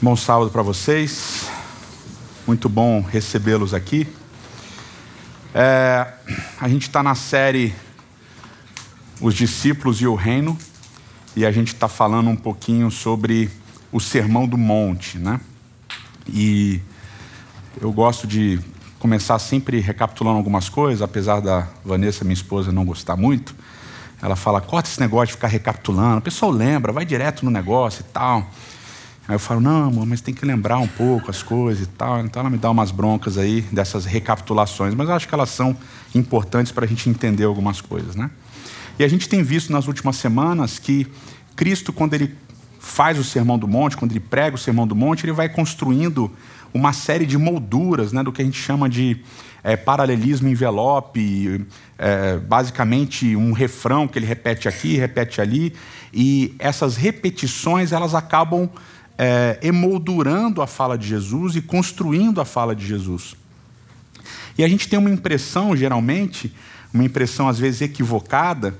Bom sábado para vocês. Muito bom recebê-los aqui. É, a gente está na série Os Discípulos e o Reino e a gente está falando um pouquinho sobre o Sermão do Monte, né? E eu gosto de começar sempre recapitulando algumas coisas, apesar da Vanessa, minha esposa, não gostar muito. Ela fala: corta esse negócio de ficar recapitulando. O pessoal lembra, vai direto no negócio e tal. Aí eu falo, não, amor, mas tem que lembrar um pouco as coisas e tal. Então ela me dá umas broncas aí dessas recapitulações, mas eu acho que elas são importantes para a gente entender algumas coisas, né? E a gente tem visto nas últimas semanas que Cristo, quando ele faz o Sermão do Monte, quando ele prega o Sermão do Monte, ele vai construindo uma série de molduras, né, do que a gente chama de é, paralelismo envelope, é, basicamente um refrão que ele repete aqui, repete ali, e essas repetições elas acabam é, emoldurando a fala de Jesus e construindo a fala de Jesus. E a gente tem uma impressão, geralmente, uma impressão às vezes equivocada,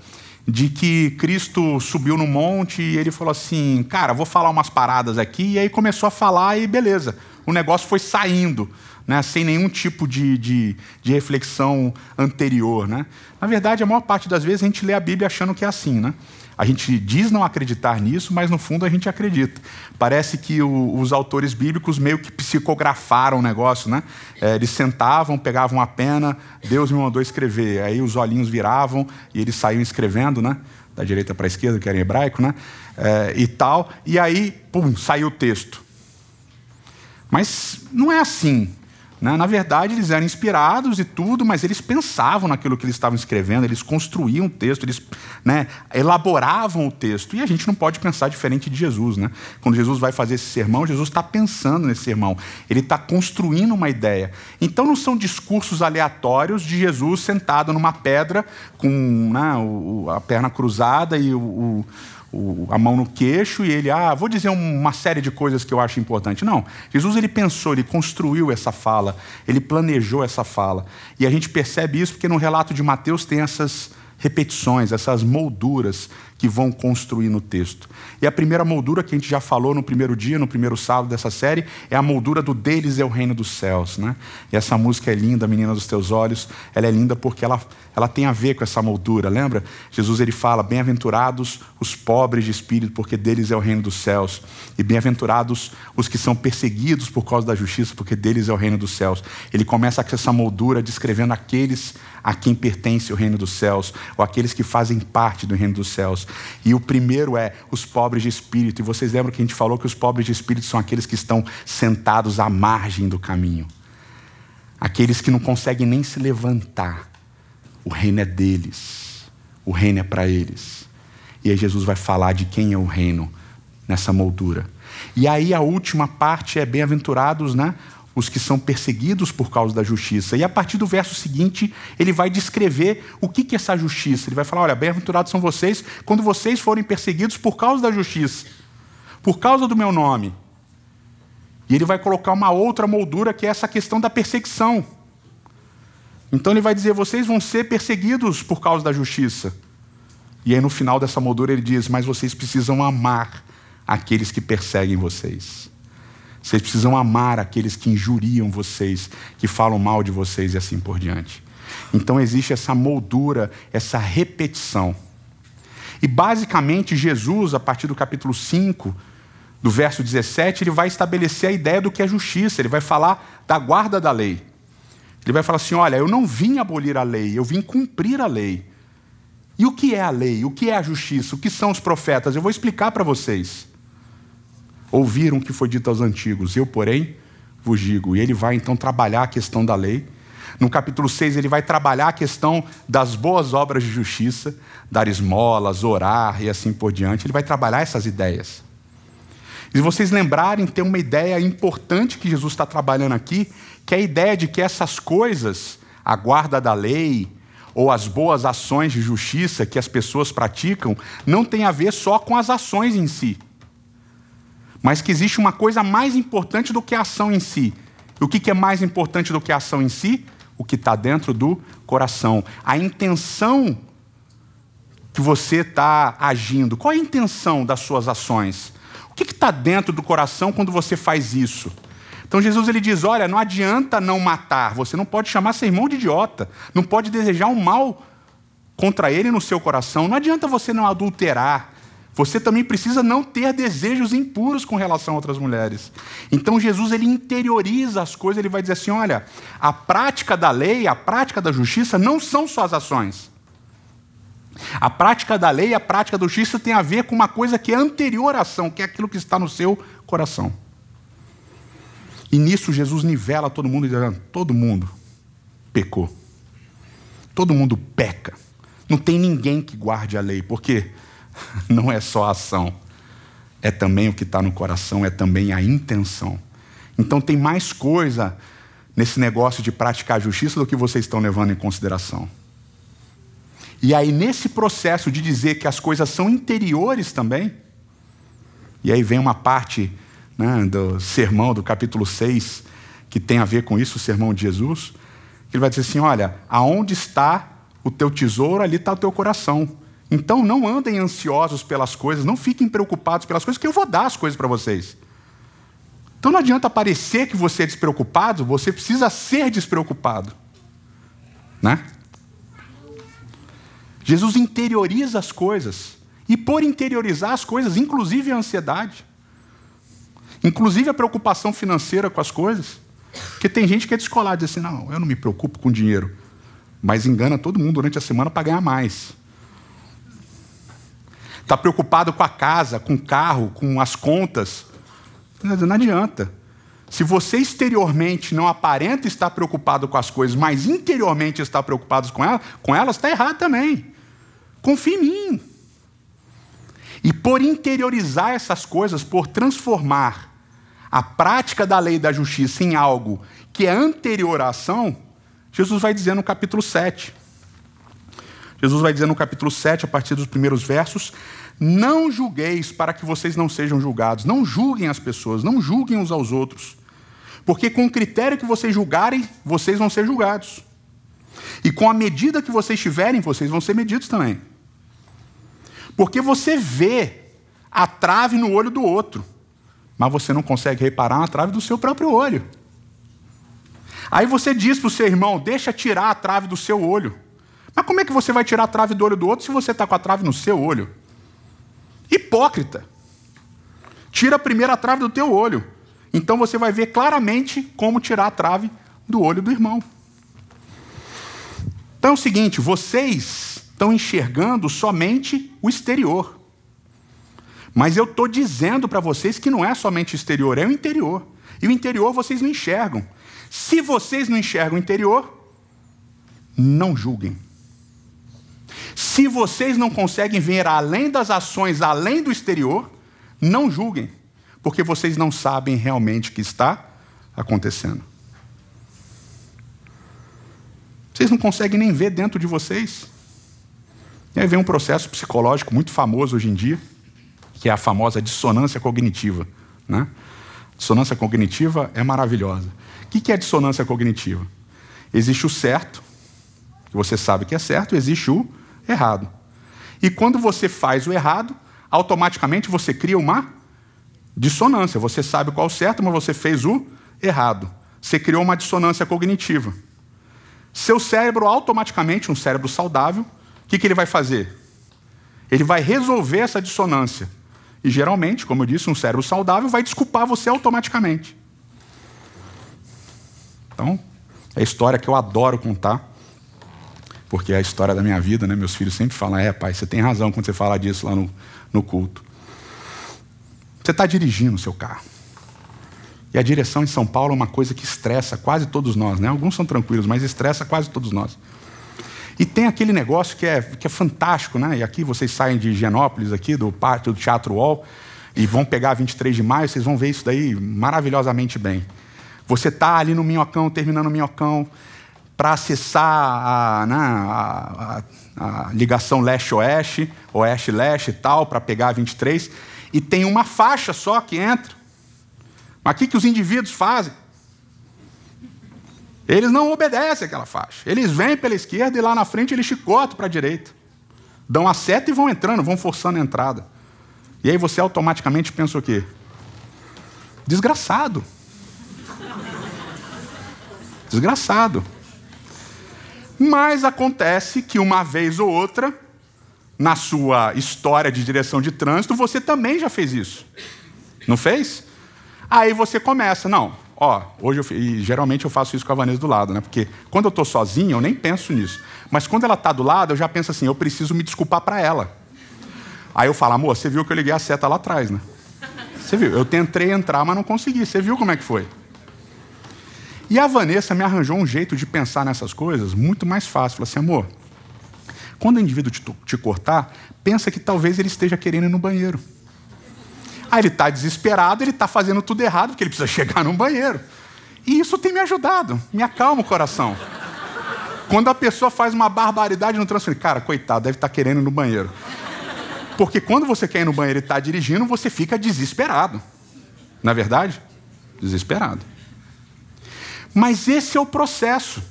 de que Cristo subiu no monte e ele falou assim: Cara, vou falar umas paradas aqui, e aí começou a falar e beleza, o negócio foi saindo. Né, sem nenhum tipo de, de, de, reflexão anterior. Né? Na verdade, a maior parte das vezes a gente lê a Bíblia achando que é assim. Né? A gente diz não acreditar nisso, mas no fundo a gente acredita. Parece que o, os autores bíblicos meio que psicografaram o negócio, né? É, eles sentavam, pegavam a pena, Deus me mandou escrever. Aí os olhinhos viravam e eles saíam escrevendo, né? Da direita para a esquerda, que era em hebraico, né? É, e tal. E aí, pum, saiu o texto. Mas não é assim. Né? Na verdade, eles eram inspirados e tudo, mas eles pensavam naquilo que eles estavam escrevendo, eles construíam o texto, eles né, elaboravam o texto. E a gente não pode pensar diferente de Jesus. Né? Quando Jesus vai fazer esse sermão, Jesus está pensando nesse sermão, ele está construindo uma ideia. Então, não são discursos aleatórios de Jesus sentado numa pedra com né, a perna cruzada e o o, a mão no queixo e ele, ah, vou dizer uma série de coisas que eu acho importante. Não. Jesus ele pensou, ele construiu essa fala, ele planejou essa fala. E a gente percebe isso porque no relato de Mateus tem essas repetições, essas molduras que vão construir no texto. E a primeira moldura que a gente já falou no primeiro dia, no primeiro sábado dessa série, é a moldura do deles é o reino dos céus. Né? E essa música é linda, Menina dos Teus Olhos, ela é linda porque ela, ela tem a ver com essa moldura, lembra? Jesus ele fala, bem-aventurados os pobres de espírito, porque deles é o reino dos céus. E bem-aventurados os que são perseguidos por causa da justiça, porque deles é o reino dos céus. Ele começa com essa moldura descrevendo aqueles a quem pertence o reino dos céus, ou aqueles que fazem parte do reino dos céus. E o primeiro é os pobres de espírito. E vocês lembram que a gente falou que os pobres de espírito são aqueles que estão sentados à margem do caminho. Aqueles que não conseguem nem se levantar. O reino é deles. O reino é para eles. E aí Jesus vai falar de quem é o reino nessa moldura. E aí a última parte é bem-aventurados, né? Os que são perseguidos por causa da justiça. E a partir do verso seguinte, ele vai descrever o que é essa justiça. Ele vai falar: olha, bem-aventurados são vocês quando vocês forem perseguidos por causa da justiça, por causa do meu nome. E ele vai colocar uma outra moldura que é essa questão da perseguição. Então ele vai dizer: vocês vão ser perseguidos por causa da justiça. E aí no final dessa moldura ele diz: mas vocês precisam amar aqueles que perseguem vocês. Vocês precisam amar aqueles que injuriam vocês, que falam mal de vocês e assim por diante. Então existe essa moldura, essa repetição. E basicamente Jesus, a partir do capítulo 5, do verso 17, ele vai estabelecer a ideia do que é justiça, ele vai falar da guarda da lei. Ele vai falar assim: olha, eu não vim abolir a lei, eu vim cumprir a lei. E o que é a lei? O que é a justiça? O que são os profetas? Eu vou explicar para vocês ouviram o que foi dito aos antigos. Eu, porém, vos digo. E ele vai então trabalhar a questão da lei. No capítulo 6, ele vai trabalhar a questão das boas obras de justiça, dar esmolas, orar e assim por diante. Ele vai trabalhar essas ideias. E vocês lembrarem, tem uma ideia importante que Jesus está trabalhando aqui, que é a ideia de que essas coisas, a guarda da lei, ou as boas ações de justiça que as pessoas praticam, não tem a ver só com as ações em si mas que existe uma coisa mais importante do que a ação em si. E o que é mais importante do que a ação em si? O que está dentro do coração. A intenção que você está agindo. Qual é a intenção das suas ações? O que está dentro do coração quando você faz isso? Então Jesus ele diz: olha, não adianta não matar, você não pode chamar seu irmão de idiota, não pode desejar um mal contra ele no seu coração, não adianta você não adulterar, você também precisa não ter desejos impuros com relação a outras mulheres. Então Jesus ele interioriza as coisas, ele vai dizer assim: olha, a prática da lei, a prática da justiça não são só as ações. A prática da lei, a prática da justiça tem a ver com uma coisa que é anterior à ação, que é aquilo que está no seu coração. E nisso Jesus nivela todo mundo, dizendo: todo mundo pecou. Todo mundo peca. Não tem ninguém que guarde a lei, porque não é só a ação, é também o que está no coração, é também a intenção. Então tem mais coisa nesse negócio de praticar justiça do que vocês estão levando em consideração. E aí, nesse processo de dizer que as coisas são interiores também, e aí vem uma parte né, do sermão do capítulo 6, que tem a ver com isso, o sermão de Jesus, que ele vai dizer assim: olha, aonde está o teu tesouro, ali está o teu coração. Então não andem ansiosos pelas coisas, não fiquem preocupados pelas coisas, que eu vou dar as coisas para vocês. Então não adianta parecer que você é despreocupado, você precisa ser despreocupado. Né? Jesus interioriza as coisas. E por interiorizar as coisas, inclusive a ansiedade, inclusive a preocupação financeira com as coisas. Porque tem gente que é descolada, diz assim: não, eu não me preocupo com dinheiro. Mas engana todo mundo durante a semana para ganhar mais está preocupado com a casa, com o carro, com as contas. Não adianta. Se você exteriormente não aparenta estar preocupado com as coisas, mas interiormente está preocupado com, com elas, está errado também. Confie em mim. E por interiorizar essas coisas, por transformar a prática da lei da justiça em algo que é anterior à ação, Jesus vai dizer no capítulo 7. Jesus vai dizer no capítulo 7, a partir dos primeiros versos: Não julgueis para que vocês não sejam julgados. Não julguem as pessoas, não julguem uns aos outros. Porque com o critério que vocês julgarem, vocês vão ser julgados. E com a medida que vocês tiverem, vocês vão ser medidos também. Porque você vê a trave no olho do outro, mas você não consegue reparar na trave do seu próprio olho. Aí você diz para o seu irmão: deixa tirar a trave do seu olho. Mas como é que você vai tirar a trave do olho do outro se você está com a trave no seu olho? Hipócrita. Tira a trave do teu olho. Então você vai ver claramente como tirar a trave do olho do irmão. Então é o seguinte: vocês estão enxergando somente o exterior. Mas eu estou dizendo para vocês que não é somente o exterior, é o interior. E o interior vocês não enxergam. Se vocês não enxergam o interior, não julguem. Se vocês não conseguem ver além das ações, além do exterior, não julguem, porque vocês não sabem realmente o que está acontecendo. Vocês não conseguem nem ver dentro de vocês. E aí vem um processo psicológico muito famoso hoje em dia, que é a famosa dissonância cognitiva. Né? Dissonância cognitiva é maravilhosa. O que é dissonância cognitiva? Existe o certo, que você sabe que é certo, existe o errado. E quando você faz o errado, automaticamente você cria uma dissonância. Você sabe qual é o certo, mas você fez o errado. Você criou uma dissonância cognitiva. Seu cérebro, automaticamente, um cérebro saudável, o que, que ele vai fazer? Ele vai resolver essa dissonância. E geralmente, como eu disse, um cérebro saudável vai desculpar você automaticamente. Então, é a história que eu adoro contar porque é a história da minha vida, né? Meus filhos sempre falam: é, pai, você tem razão quando você fala disso lá no, no culto. Você está dirigindo o seu carro. E a direção em São Paulo é uma coisa que estressa quase todos nós, né? Alguns são tranquilos, mas estressa quase todos nós. E tem aquele negócio que é, que é fantástico, né? E aqui vocês saem de Genópolis, aqui do do Teatro Wall, e vão pegar 23 de maio, vocês vão ver isso daí maravilhosamente bem. Você está ali no Minhocão, terminando o Minhocão, para acessar a, né, a, a, a ligação leste-oeste, oeste-leste e tal, para pegar a 23, e tem uma faixa só que entra. Mas o que, que os indivíduos fazem? Eles não obedecem aquela faixa. Eles vêm pela esquerda e lá na frente eles chicotam para a direita. Dão a seta e vão entrando, vão forçando a entrada. E aí você automaticamente pensa o quê? Desgraçado. Desgraçado. Mas acontece que uma vez ou outra, na sua história de direção de trânsito, você também já fez isso. Não fez? Aí você começa, não, ó, hoje eu, e geralmente eu faço isso com a Vanessa do lado, né? Porque quando eu estou sozinho, eu nem penso nisso. Mas quando ela está do lado, eu já penso assim, eu preciso me desculpar para ela. Aí eu falo, amor, você viu que eu liguei a seta lá atrás, né? Você viu? Eu tentei entrar, mas não consegui. Você viu como é que foi? E a Vanessa me arranjou um jeito de pensar nessas coisas muito mais fácil. Falou assim, amor, quando o indivíduo te, te cortar, pensa que talvez ele esteja querendo ir no banheiro. Aí ele está desesperado, ele está fazendo tudo errado, porque ele precisa chegar no banheiro. E isso tem me ajudado, me acalma o coração. Quando a pessoa faz uma barbaridade no trânsito, cara, coitado, deve estar tá querendo ir no banheiro. Porque quando você quer ir no banheiro e está dirigindo, você fica desesperado. Na é verdade? Desesperado. Mas esse é o processo.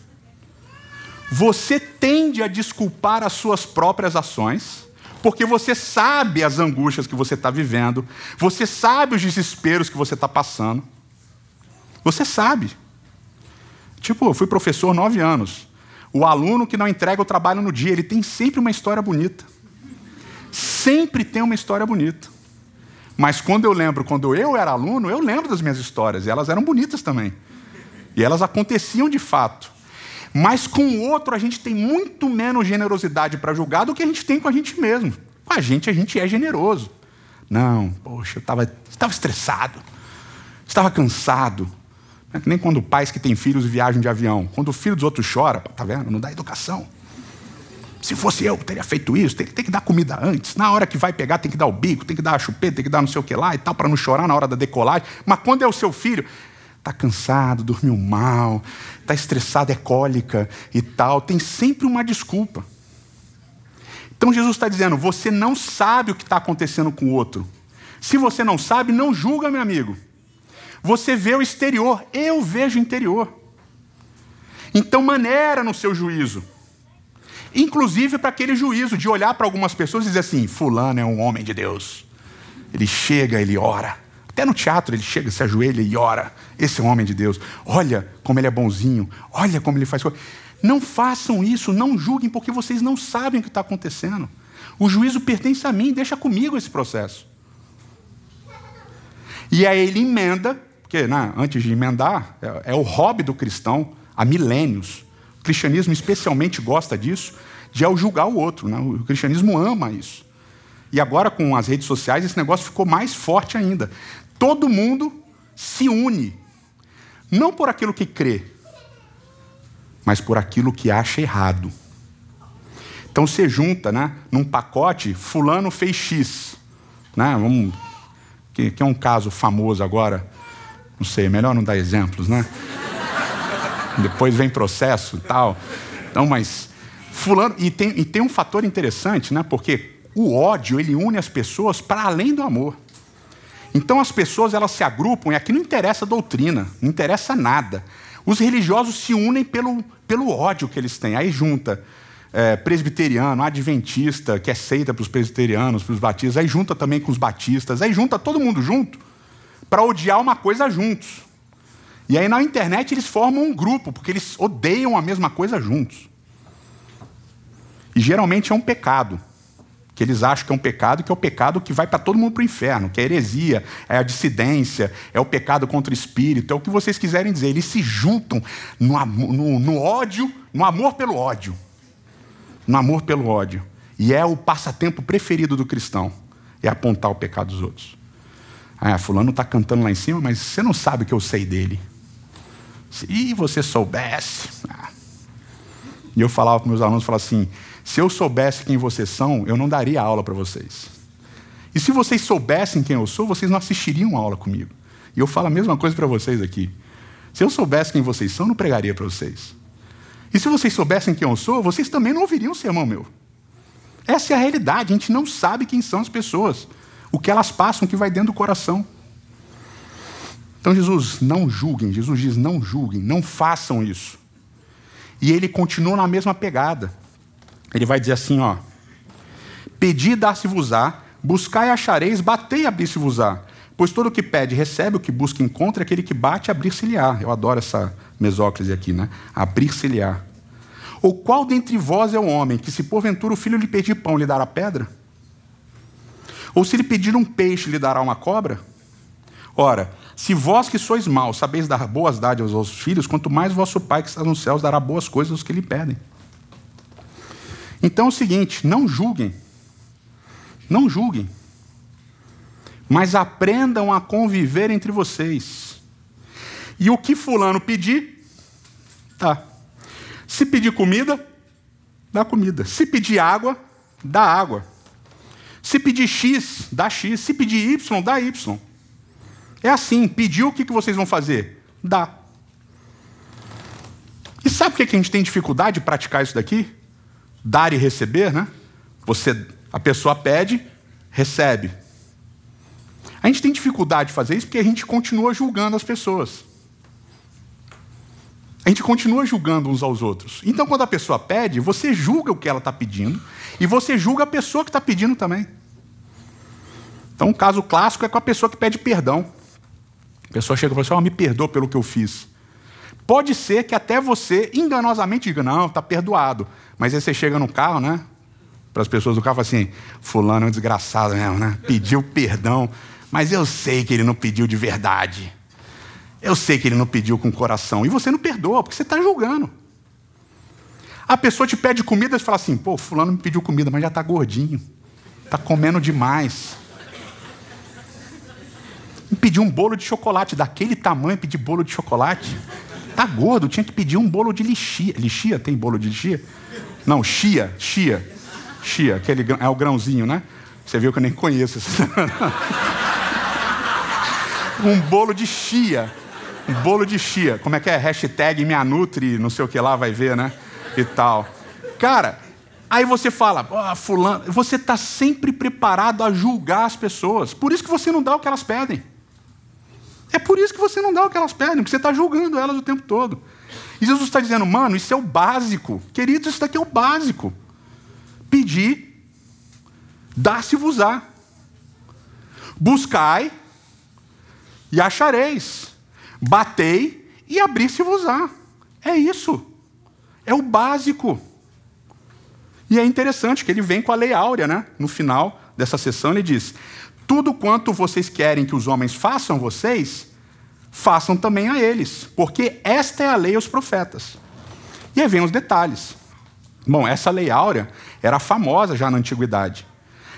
Você tende a desculpar as suas próprias ações, porque você sabe as angústias que você está vivendo, você sabe os desesperos que você está passando. Você sabe. Tipo, eu fui professor nove anos. O aluno que não entrega o trabalho no dia, ele tem sempre uma história bonita. Sempre tem uma história bonita. Mas quando eu lembro, quando eu era aluno, eu lembro das minhas histórias, e elas eram bonitas também. E elas aconteciam de fato. Mas com o outro a gente tem muito menos generosidade para julgar do que a gente tem com a gente mesmo. Com a gente, a gente é generoso. Não, poxa, eu estava estressado, estava cansado. É que nem quando pais que têm filhos viajam de avião. Quando o filho dos outros chora, tá vendo? Não dá educação. Se fosse eu, teria feito isso, tem, tem, que dar comida antes. Na hora que vai pegar, tem que dar o bico, tem que dar a chupeta, tem que dar não sei o que lá e tal, para não chorar na hora da decolagem. Mas quando é o seu filho, está cansado, dormiu mal, está estressado, é cólica e tal, tem sempre uma desculpa. Então Jesus está dizendo: você não sabe o que está acontecendo com o outro. Se você não sabe, não julga, meu amigo. Você vê o exterior, eu vejo o interior. Então, maneira no seu juízo. Inclusive para aquele juízo de olhar para algumas pessoas e dizer assim: Fulano é um homem de Deus. Ele chega, ele ora. Até no teatro ele chega, se ajoelha e ora. Esse é um homem de Deus. Olha como ele é bonzinho. Olha como ele faz coisas. Não façam isso, não julguem, porque vocês não sabem o que está acontecendo. O juízo pertence a mim, deixa comigo esse processo. E aí ele emenda, porque né, antes de emendar, é, é o hobby do cristão há milênios. O cristianismo especialmente gosta disso, de ao julgar o outro. Né? O cristianismo ama isso. E agora, com as redes sociais, esse negócio ficou mais forte ainda. Todo mundo se une, não por aquilo que crê, mas por aquilo que acha errado. Então você junta, né, num pacote, fulano fez X, né, vamos, que, que é um caso famoso agora, não sei, é melhor não dar exemplos, né? Depois vem processo e tal. Então, mas fulano e tem, e tem um fator interessante, né? Porque o ódio ele une as pessoas para além do amor. Então as pessoas elas se agrupam e aqui não interessa a doutrina, não interessa nada. Os religiosos se unem pelo, pelo ódio que eles têm. Aí junta é, presbiteriano, adventista, que é seita para os presbiterianos, para os batistas, aí junta também com os batistas, aí junta todo mundo junto para odiar uma coisa juntos. E aí na internet eles formam um grupo, porque eles odeiam a mesma coisa juntos. E geralmente é um pecado que eles acham que é um pecado, que é o pecado que vai para todo mundo para o inferno, que é a heresia, é a dissidência, é o pecado contra o espírito, é o que vocês quiserem dizer. Eles se juntam no, no, no ódio, no amor pelo ódio. No amor pelo ódio. E é o passatempo preferido do cristão, é apontar o pecado dos outros. Ah, fulano está cantando lá em cima, mas você não sabe o que eu sei dele. Se você soubesse. Ah. E eu falava para meus alunos, falava assim, se eu soubesse quem vocês são, eu não daria aula para vocês. E se vocês soubessem quem eu sou, vocês não assistiriam aula comigo. E eu falo a mesma coisa para vocês aqui. Se eu soubesse quem vocês são, não pregaria para vocês. E se vocês soubessem quem eu sou, vocês também não ouviriam um sermão meu. Essa é a realidade, a gente não sabe quem são as pessoas, o que elas passam, o que vai dentro do coração. Então Jesus, não julguem, Jesus diz: não julguem, não façam isso. E ele continua na mesma pegada. Ele vai dizer assim, ó: Pedi dar-se-vos-á, Buscai e achareis, batei e abrir-se-vos-á. Pois todo o que pede recebe, o que busca encontra, aquele que bate, abrir-se-lhe-á. Eu adoro essa mesóclise aqui, né? Abrir-se-lhe-á. Ou qual dentre vós é o homem que, se porventura o filho lhe pedir pão, lhe dará pedra? Ou se lhe pedir um peixe, lhe dará uma cobra? Ora, se vós que sois maus sabeis dar boas dádivas aos filhos, quanto mais vosso Pai que está nos céus dará boas coisas aos que lhe pedem. Então é o seguinte: não julguem. Não julguem. Mas aprendam a conviver entre vocês. E o que Fulano pedir, tá. Se pedir comida, dá comida. Se pedir água, dá água. Se pedir X, dá X. Se pedir Y, dá Y. É assim, pediu, o que vocês vão fazer? Dá. E sabe por que a gente tem dificuldade de praticar isso daqui? Dar e receber, né? Você, a pessoa pede, recebe. A gente tem dificuldade de fazer isso porque a gente continua julgando as pessoas. A gente continua julgando uns aos outros. Então, quando a pessoa pede, você julga o que ela está pedindo e você julga a pessoa que está pedindo também. Então, um caso clássico é com a pessoa que pede perdão. A pessoa chega e fala assim: oh, me perdoa pelo que eu fiz. Pode ser que até você enganosamente diga: não, está perdoado. Mas aí você chega no carro, né? Para as pessoas do carro, fala assim: Fulano é um desgraçado mesmo, né? Pediu perdão, mas eu sei que ele não pediu de verdade. Eu sei que ele não pediu com coração. E você não perdoa, porque você está julgando. A pessoa te pede comida e fala assim: pô, Fulano me pediu comida, mas já está gordinho. Está comendo demais. Me pediu um bolo de chocolate, daquele tamanho, pedir bolo de chocolate. Tá gordo, tinha que pedir um bolo de lixia. Lixia? Tem bolo de lixia? Não, chia, chia. Chia, aquele é o grãozinho, né? Você viu que eu nem conheço. um bolo de chia. Um bolo de chia. Como é que é? Hashtag minha nutri, não sei o que lá, vai ver, né? E tal. Cara, aí você fala, oh, fulano, você está sempre preparado a julgar as pessoas. Por isso que você não dá o que elas pedem. É por isso que você não dá o que elas pedem, porque você está julgando elas o tempo todo. E Jesus está dizendo, mano, isso é o básico. Queridos, isso daqui é o básico. Pedir, dá-se-vos-á. Buscai e achareis. Batei e abrir-se-vos-á. É isso. É o básico. E é interessante que ele vem com a lei áurea, né? No final dessa sessão, ele diz: Tudo quanto vocês querem que os homens façam vocês, façam também a eles, porque esta é a lei aos profetas. E aí vem os detalhes. Bom, essa lei áurea era famosa já na antiguidade.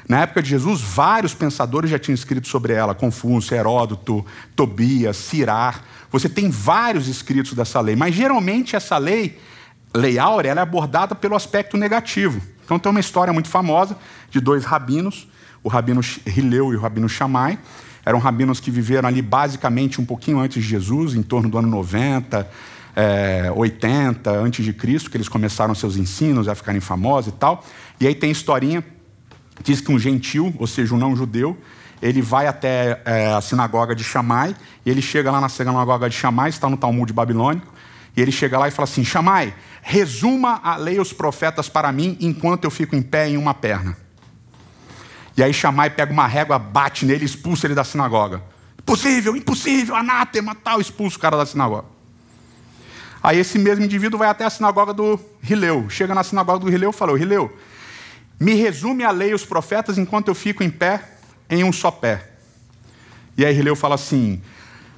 Na época de Jesus, vários pensadores já tinham escrito sobre ela: Confúcio, Heródoto, Tobias, Cirar. Você tem vários escritos dessa lei, mas geralmente essa lei, lei áurea, é abordada pelo aspecto negativo. Então tem uma história muito famosa de dois rabinos, o rabino Hileu e o rabino Shammai. Eram rabinos que viveram ali basicamente um pouquinho antes de Jesus, em torno do ano 90, é, 80 antes de Cristo, que eles começaram seus ensinos a ficarem famosos e tal. E aí tem historinha diz que um gentil, ou seja, um não-judeu, ele vai até é, a sinagoga de Shammai, e ele chega lá na sinagoga de Shammai, está no Talmud babilônico, e ele chega lá e fala assim: Shammai, resuma a lei e os profetas para mim enquanto eu fico em pé em uma perna. E aí Shammai pega uma régua, bate nele expulsa ele da sinagoga. Impossível, impossível, anátema, tal, expulsa o cara da sinagoga. Aí esse mesmo indivíduo vai até a sinagoga do Rileu. Chega na sinagoga do Rileu e fala: Rileu, me resume a lei e os profetas enquanto eu fico em pé em um só pé. E aí Rileu fala assim: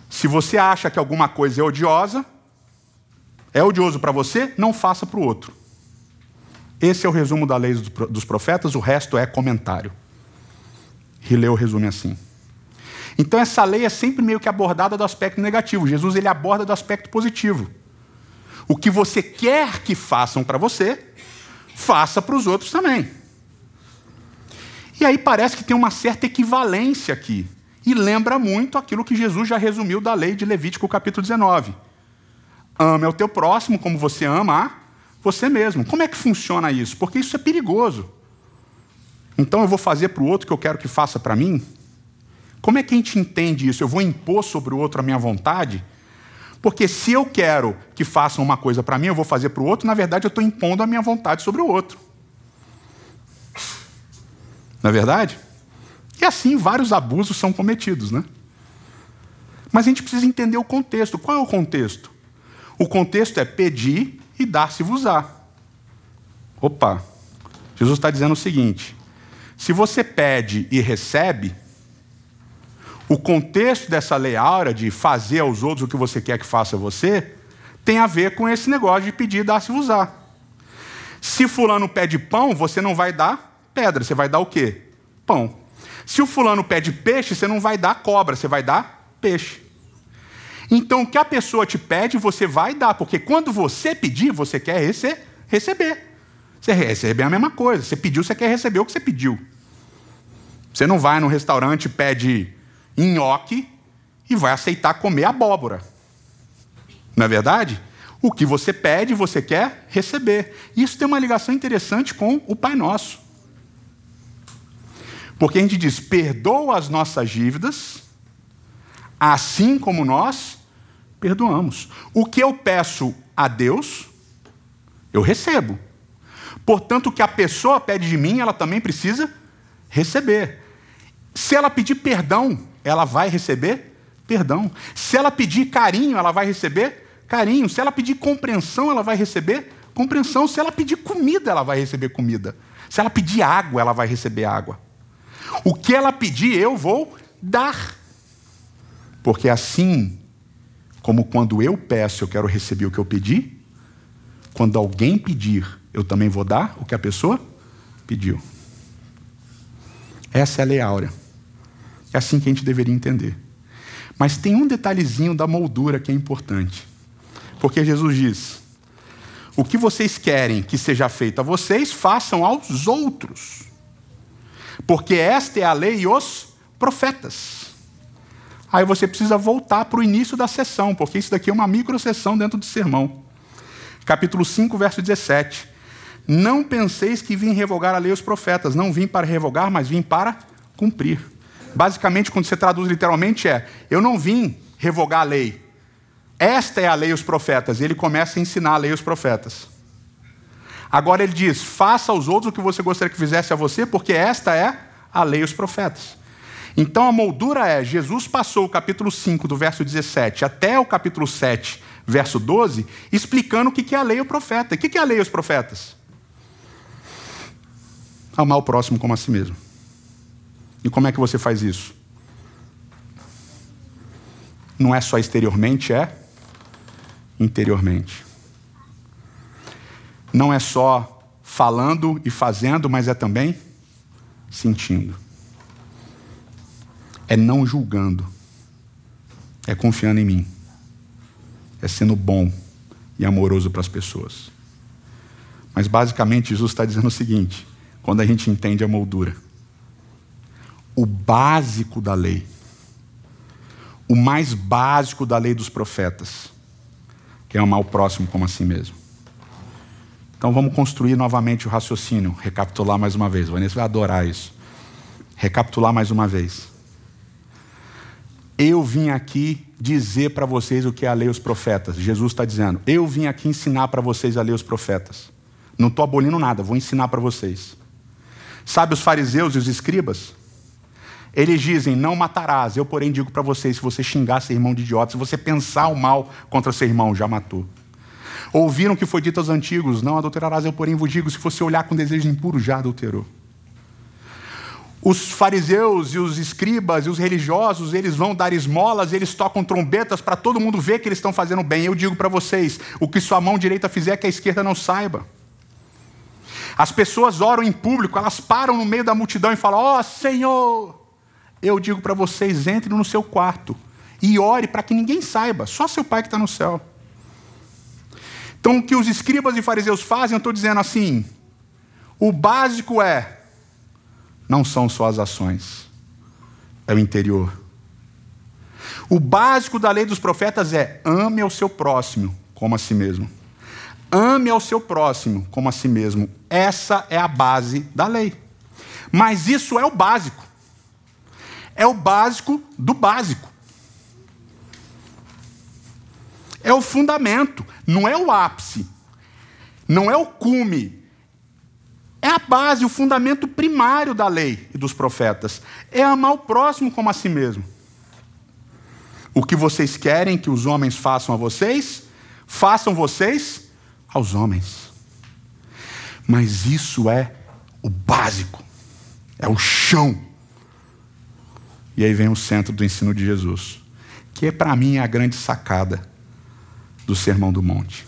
se você acha que alguma coisa é odiosa, é odioso para você, não faça para o outro. Esse é o resumo da lei dos profetas, o resto é comentário. Rileu resume assim. Então essa lei é sempre meio que abordada do aspecto negativo. Jesus ele aborda do aspecto positivo. O que você quer que façam para você, faça para os outros também. E aí parece que tem uma certa equivalência aqui. E lembra muito aquilo que Jesus já resumiu da lei de Levítico, capítulo 19. Ame ao teu próximo como você ama a você mesmo. Como é que funciona isso? Porque isso é perigoso. Então eu vou fazer para o outro que eu quero que faça para mim? Como é que a gente entende isso? Eu vou impor sobre o outro a minha vontade? Porque se eu quero que façam uma coisa para mim, eu vou fazer para o outro, na verdade eu estou impondo a minha vontade sobre o outro. Não é verdade? E assim vários abusos são cometidos, né? Mas a gente precisa entender o contexto. Qual é o contexto? O contexto é pedir e dar-se-vos-á. Opa! Jesus está dizendo o seguinte: se você pede e recebe, o contexto dessa lei áurea de fazer aos outros o que você quer que faça a você, tem a ver com esse negócio de pedir e dar-se-vos-á. Se fulano pede pão, você não vai dar pedra, você vai dar o quê? Pão. Se o fulano pede peixe, você não vai dar cobra, você vai dar peixe. Então, o que a pessoa te pede, você vai dar, porque quando você pedir, você quer receber. Você recebe a mesma coisa. Você pediu, você quer receber o que você pediu. Você não vai no restaurante, pede nhoque e vai aceitar comer abóbora. Não é verdade? O que você pede, você quer receber. Isso tem uma ligação interessante com o Pai Nosso. Porque a gente diz: perdoa as nossas dívidas, assim como nós perdoamos. O que eu peço a Deus, eu recebo. Portanto, o que a pessoa pede de mim, ela também precisa receber. Se ela pedir perdão, ela vai receber perdão. Se ela pedir carinho, ela vai receber carinho. Se ela pedir compreensão, ela vai receber compreensão. Se ela pedir comida, ela vai receber comida. Se ela pedir água, ela vai receber água. O que ela pedir, eu vou dar. Porque assim como quando eu peço, eu quero receber o que eu pedi, quando alguém pedir, eu também vou dar o que a pessoa pediu. Essa é a lei áurea. É assim que a gente deveria entender. Mas tem um detalhezinho da moldura que é importante. Porque Jesus diz: O que vocês querem que seja feito a vocês, façam aos outros. Porque esta é a lei e os profetas. Aí você precisa voltar para o início da sessão, porque isso daqui é uma micro sessão dentro do sermão. Capítulo 5, verso 17. Não penseis que vim revogar a lei os profetas. Não vim para revogar, mas vim para cumprir. Basicamente, quando você traduz literalmente, é: Eu não vim revogar a lei. Esta é a lei os profetas. E ele começa a ensinar a lei os profetas. Agora ele diz: Faça aos outros o que você gostaria que fizesse a você, porque esta é a lei os profetas. Então a moldura é: Jesus passou o capítulo 5, do verso 17 até o capítulo 7, verso 12, explicando o que é a lei e o profeta. O que é a lei e os profetas? Amar o próximo como a si mesmo. E como é que você faz isso? Não é só exteriormente, é interiormente. Não é só falando e fazendo, mas é também sentindo é não julgando, é confiando em mim, é sendo bom e amoroso para as pessoas. Mas basicamente Jesus está dizendo o seguinte: quando a gente entende a moldura, o básico da lei, o mais básico da lei dos profetas, que é amar o próximo como a si mesmo. Então vamos construir novamente o raciocínio, recapitular mais uma vez. O Vanessa vai adorar isso. Recapitular mais uma vez. Eu vim aqui dizer para vocês o que é a lei os profetas. Jesus está dizendo: Eu vim aqui ensinar para vocês a lei os profetas. Não estou abolindo nada, vou ensinar para vocês. Sabe os fariseus e os escribas? Eles dizem: Não matarás. Eu, porém, digo para vocês: se você xingar seu irmão de idiota, se você pensar o mal contra seu irmão, já matou. Ouviram que foi dito aos antigos: Não adulterarás. Eu, porém, vos digo: se você olhar com desejo impuro, já adulterou. Os fariseus e os escribas e os religiosos, eles vão dar esmolas, eles tocam trombetas para todo mundo ver que eles estão fazendo bem. Eu digo para vocês: o que sua mão direita fizer, que a esquerda não saiba. As pessoas oram em público, elas param no meio da multidão e falam: Ó oh, Senhor! Eu digo para vocês: entre no seu quarto e ore para que ninguém saiba, só seu pai que está no céu. Então, o que os escribas e fariseus fazem, eu estou dizendo assim: o básico é não são só as ações, é o interior. O básico da lei dos profetas é: ame ao seu próximo como a si mesmo. Ame ao seu próximo como a si mesmo. Essa é a base da lei. Mas isso é o básico. É o básico do básico. É o fundamento, não é o ápice, não é o cume, É a base, o fundamento primário da lei e dos profetas. É amar o próximo como a si mesmo. O que vocês querem que os homens façam a vocês, façam vocês aos homens. Mas isso é o básico, é o chão. E aí vem o centro do ensino de Jesus, que é para mim a grande sacada do Sermão do Monte.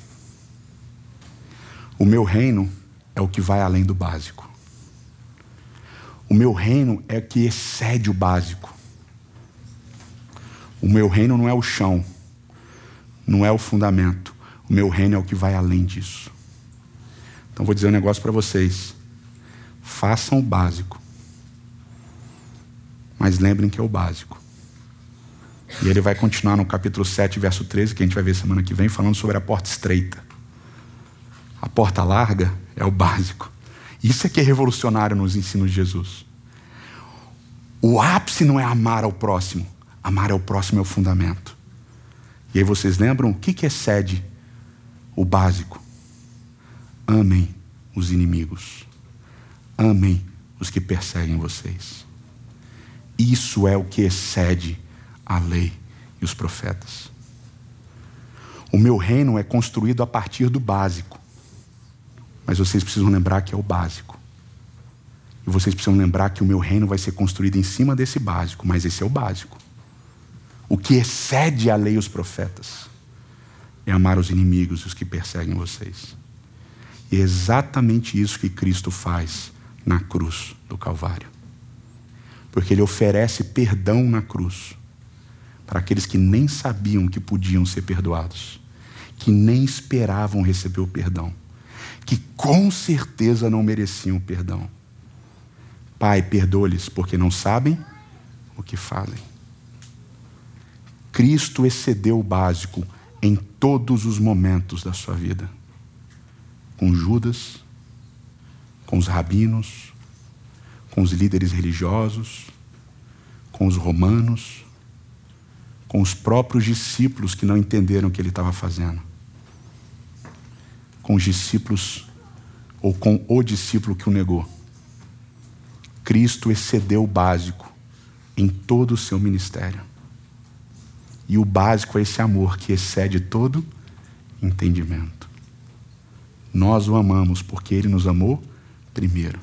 O meu reino é o que vai além do básico. O meu reino é o que excede o básico. O meu reino não é o chão, não é o fundamento. O meu reino é o que vai além disso. Então vou dizer um negócio para vocês. Façam o básico. Mas lembrem que é o básico. E ele vai continuar no capítulo 7, verso 13, que a gente vai ver semana que vem, falando sobre a porta estreita. A porta larga é o básico. Isso é que é revolucionário nos ensinos de Jesus. O ápice não é amar ao próximo. Amar ao próximo é o fundamento. E aí vocês lembram o que, que excede o básico? Amem os inimigos. Amem os que perseguem vocês. Isso é o que excede a lei e os profetas. O meu reino é construído a partir do básico. Mas vocês precisam lembrar que é o básico. E vocês precisam lembrar que o meu reino vai ser construído em cima desse básico, mas esse é o básico. O que excede a lei e os profetas é amar os inimigos e os que perseguem vocês. E é exatamente isso que Cristo faz na cruz do Calvário. Porque ele oferece perdão na cruz para aqueles que nem sabiam que podiam ser perdoados, que nem esperavam receber o perdão que com certeza não mereciam perdão. Pai, perdoa-lhes porque não sabem o que fazem. Cristo excedeu o básico em todos os momentos da sua vida. Com Judas, com os rabinos, com os líderes religiosos, com os romanos, com os próprios discípulos que não entenderam o que ele estava fazendo com os discípulos, ou com o discípulo que o negou. Cristo excedeu o básico em todo o seu ministério. E o básico é esse amor que excede todo entendimento. Nós o amamos porque ele nos amou primeiro.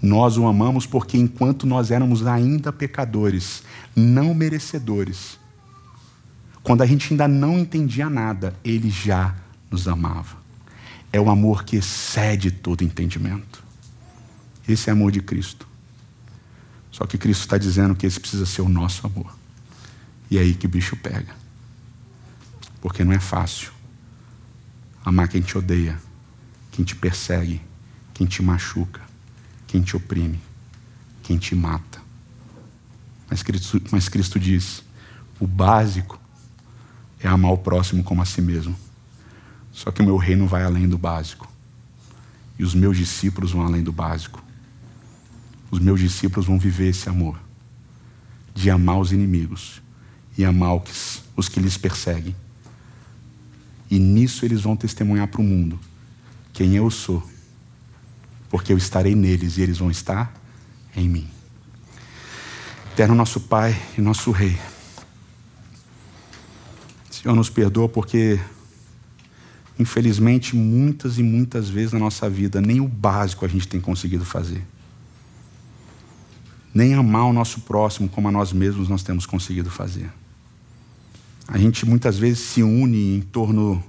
Nós o amamos porque, enquanto nós éramos ainda pecadores, não merecedores, quando a gente ainda não entendia nada, ele já nos amava. É o amor que excede todo entendimento. Esse é amor de Cristo. Só que Cristo está dizendo que esse precisa ser o nosso amor. E é aí que o bicho pega. Porque não é fácil amar quem te odeia, quem te persegue, quem te machuca, quem te oprime, quem te mata. Mas Cristo, mas Cristo diz: o básico é amar o próximo como a si mesmo. Só que o meu reino vai além do básico. E os meus discípulos vão além do básico. Os meus discípulos vão viver esse amor de amar os inimigos e amar os que lhes perseguem. E nisso eles vão testemunhar para o mundo quem eu sou, porque eu estarei neles e eles vão estar em mim. Eterno nosso Pai e nosso Rei, Senhor, nos perdoa porque Infelizmente, muitas e muitas vezes na nossa vida, nem o básico a gente tem conseguido fazer. Nem amar o nosso próximo como a nós mesmos nós temos conseguido fazer. A gente muitas vezes se une em torno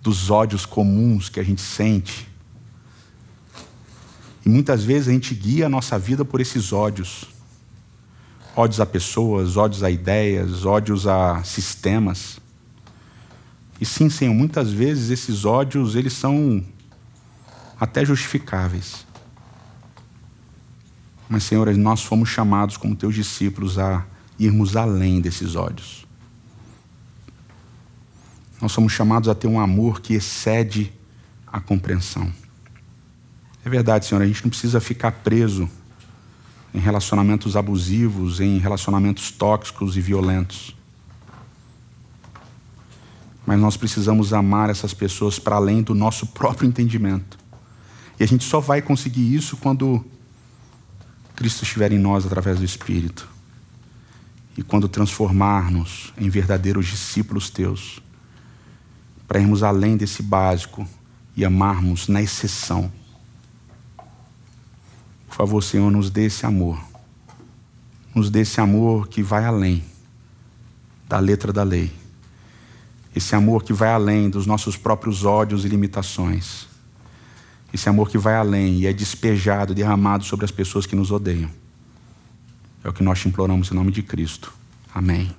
dos ódios comuns que a gente sente. E muitas vezes a gente guia a nossa vida por esses ódios. Ódios a pessoas, ódios a ideias, ódios a sistemas. E sim, Senhor, muitas vezes esses ódios, eles são até justificáveis. Mas, Senhor, nós fomos chamados como teus discípulos a irmos além desses ódios. Nós somos chamados a ter um amor que excede a compreensão. É verdade, Senhor, a gente não precisa ficar preso em relacionamentos abusivos, em relacionamentos tóxicos e violentos. Mas nós precisamos amar essas pessoas para além do nosso próprio entendimento. E a gente só vai conseguir isso quando Cristo estiver em nós através do Espírito. E quando transformar-nos em verdadeiros discípulos teus, para irmos além desse básico e amarmos na exceção. Por favor, Senhor, nos dê esse amor. Nos dê esse amor que vai além da letra da lei. Esse amor que vai além dos nossos próprios ódios e limitações. Esse amor que vai além e é despejado, derramado sobre as pessoas que nos odeiam. É o que nós te imploramos em nome de Cristo. Amém.